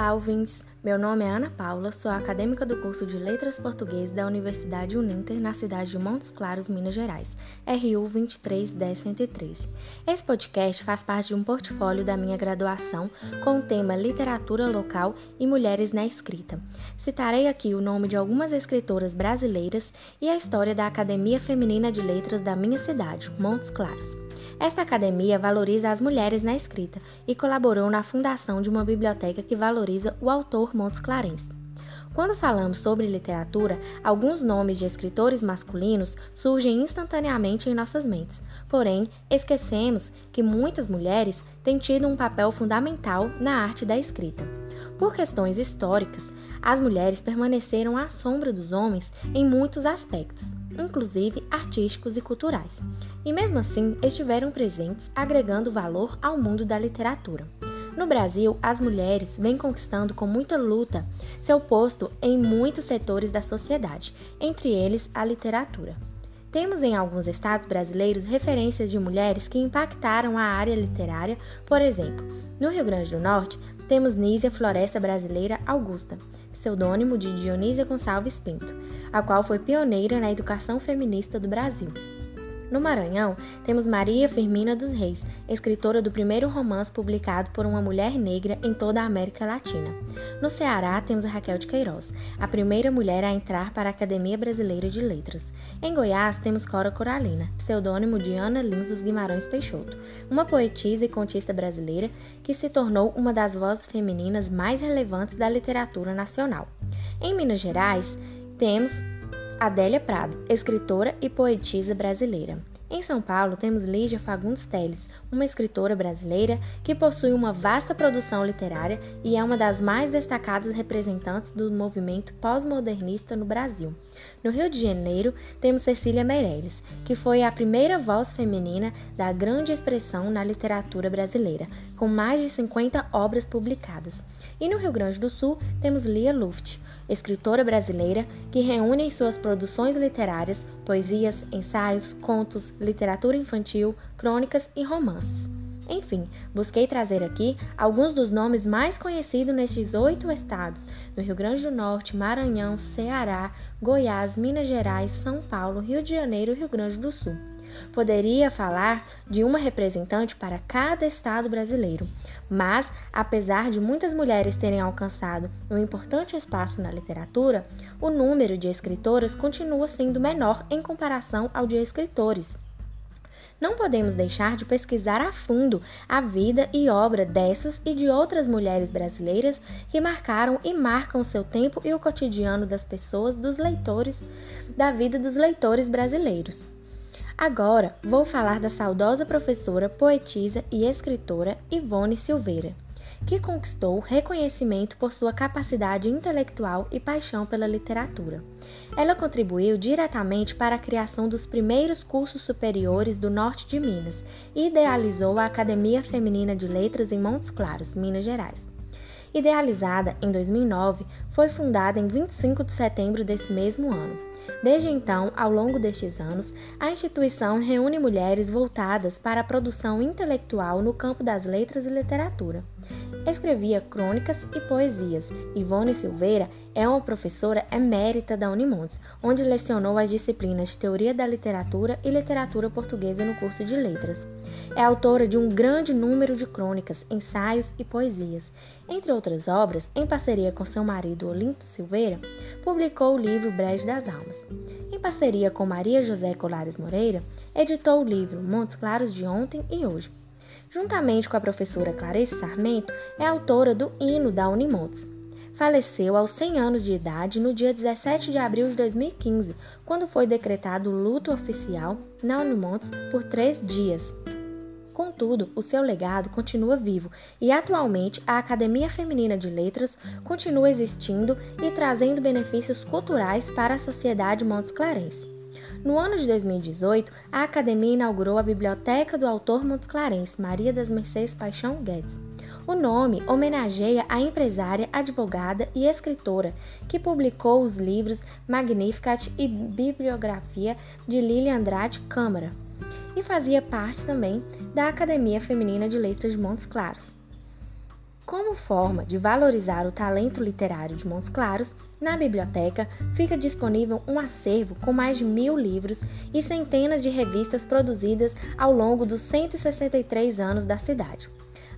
Olá, ouvintes! Meu nome é Ana Paula, sou acadêmica do curso de Letras Português da Universidade Uninter, na cidade de Montes Claros, Minas Gerais, RU 2310113. Esse podcast faz parte de um portfólio da minha graduação com o tema Literatura Local e Mulheres na Escrita. Citarei aqui o nome de algumas escritoras brasileiras e a história da Academia Feminina de Letras da minha cidade, Montes Claros. Esta academia valoriza as mulheres na escrita e colaborou na fundação de uma biblioteca que valoriza o autor Montes Clarence. Quando falamos sobre literatura, alguns nomes de escritores masculinos surgem instantaneamente em nossas mentes. Porém, esquecemos que muitas mulheres têm tido um papel fundamental na arte da escrita. Por questões históricas, as mulheres permaneceram à sombra dos homens em muitos aspectos inclusive artísticos e culturais, e mesmo assim estiveram presentes, agregando valor ao mundo da literatura. No Brasil, as mulheres vêm conquistando com muita luta seu posto em muitos setores da sociedade, entre eles a literatura. Temos em alguns estados brasileiros referências de mulheres que impactaram a área literária, por exemplo, no Rio Grande do Norte, temos Nízia Floresta Brasileira Augusta, pseudônimo de Dionísia Gonçalves Pinto, a qual foi pioneira na educação feminista do Brasil. No Maranhão, temos Maria Firmina dos Reis, escritora do primeiro romance publicado por uma mulher negra em toda a América Latina. No Ceará, temos Raquel de Queiroz, a primeira mulher a entrar para a Academia Brasileira de Letras. Em Goiás, temos Cora Coralina, pseudônimo de Ana Lins dos Guimarães Peixoto, uma poetisa e contista brasileira que se tornou uma das vozes femininas mais relevantes da literatura nacional. Em Minas Gerais, temos Adélia Prado, escritora e poetisa brasileira. Em São Paulo, temos Lígia Fagundes Teles, uma escritora brasileira que possui uma vasta produção literária e é uma das mais destacadas representantes do movimento pós-modernista no Brasil. No Rio de Janeiro, temos Cecília Meirelles, que foi a primeira voz feminina da grande expressão na literatura brasileira, com mais de 50 obras publicadas. E no Rio Grande do Sul, temos Lia Luft, escritora brasileira que reúne em suas produções literárias poesias, ensaios, contos, literatura infantil, crônicas e romances. Enfim, busquei trazer aqui alguns dos nomes mais conhecidos nestes oito estados: no Rio Grande do Norte, Maranhão, Ceará, Goiás, Minas Gerais, São Paulo, Rio de Janeiro e Rio Grande do Sul. Poderia falar de uma representante para cada estado brasileiro, mas, apesar de muitas mulheres terem alcançado um importante espaço na literatura, o número de escritoras continua sendo menor em comparação ao de escritores. Não podemos deixar de pesquisar a fundo a vida e obra dessas e de outras mulheres brasileiras que marcaram e marcam seu tempo e o cotidiano das pessoas, dos leitores, da vida dos leitores brasileiros. Agora vou falar da saudosa professora, poetisa e escritora Ivone Silveira, que conquistou reconhecimento por sua capacidade intelectual e paixão pela literatura. Ela contribuiu diretamente para a criação dos primeiros cursos superiores do norte de Minas e idealizou a Academia Feminina de Letras em Montes Claros, Minas Gerais. Idealizada em 2009, foi fundada em 25 de setembro desse mesmo ano. Desde então, ao longo destes anos, a instituição reúne mulheres voltadas para a produção intelectual no campo das letras e literatura. Escrevia crônicas e poesias. Ivone Silveira é uma professora emérita da Unimontes, onde lecionou as disciplinas de Teoria da Literatura e Literatura Portuguesa no curso de Letras. É autora de um grande número de crônicas, ensaios e poesias. Entre outras obras, em parceria com seu marido Olinto Silveira, publicou o livro Brejo das Almas. Em parceria com Maria José Colares Moreira, editou o livro Montes Claros de Ontem e Hoje. Juntamente com a professora Clarice Sarmento, é autora do hino da Unimontes. Faleceu aos 100 anos de idade no dia 17 de abril de 2015, quando foi decretado luto oficial na Unimontes por três dias. Contudo, o seu legado continua vivo e atualmente a Academia Feminina de Letras continua existindo e trazendo benefícios culturais para a sociedade Montes Clarence. No ano de 2018, a academia inaugurou a Biblioteca do autor Montes Clarence, Maria das Mercedes Paixão Guedes. O nome homenageia a empresária, advogada e escritora que publicou os livros Magnificat e Bibliografia de Lília Andrade Câmara e fazia parte também da Academia Feminina de Letras de Montes Claros. Como forma de valorizar o talento literário de Montes Claros, na biblioteca fica disponível um acervo com mais de mil livros e centenas de revistas produzidas ao longo dos 163 anos da cidade.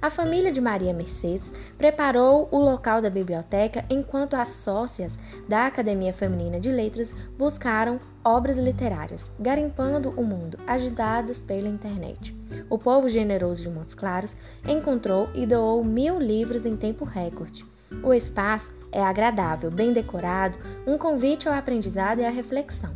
A família de Maria Mercedes preparou o local da biblioteca enquanto as sócias da Academia Feminina de Letras buscaram obras literárias, garimpando o mundo, agitadas pela internet. O povo generoso de Montes Claros encontrou e doou mil livros em tempo recorde. O espaço é agradável, bem decorado, um convite ao aprendizado e à reflexão.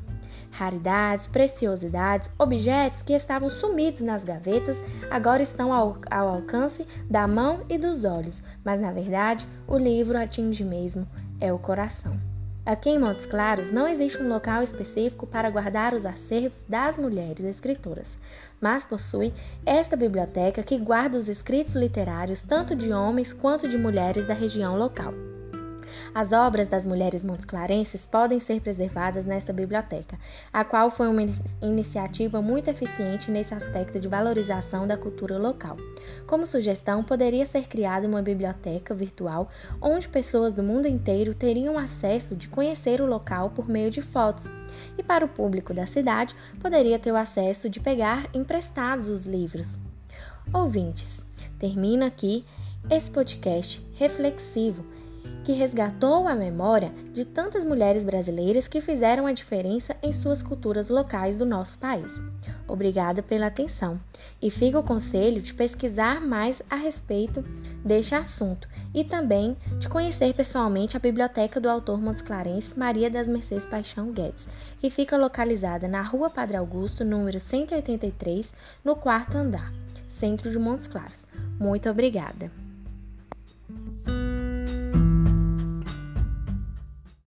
Raridades, preciosidades, objetos que estavam sumidos nas gavetas agora estão ao, ao alcance da mão e dos olhos, mas na verdade o livro atinge mesmo é o coração. Aqui em Montes Claros não existe um local específico para guardar os acervos das mulheres escritoras, mas possui esta biblioteca que guarda os escritos literários tanto de homens quanto de mulheres da região local. As obras das mulheres montesclarenses podem ser preservadas nesta biblioteca, a qual foi uma iniciativa muito eficiente nesse aspecto de valorização da cultura local. Como sugestão, poderia ser criada uma biblioteca virtual onde pessoas do mundo inteiro teriam acesso de conhecer o local por meio de fotos. E para o público da cidade, poderia ter o acesso de pegar emprestados os livros. Ouvintes, termina aqui esse podcast reflexivo que resgatou a memória de tantas mulheres brasileiras que fizeram a diferença em suas culturas locais do nosso país. Obrigada pela atenção e fica o conselho de pesquisar mais a respeito deste assunto e também de conhecer pessoalmente a biblioteca do autor montesclarense Maria das Mercês Paixão Guedes, que fica localizada na Rua Padre Augusto, número 183, no quarto andar, centro de Montes Claros. Muito obrigada!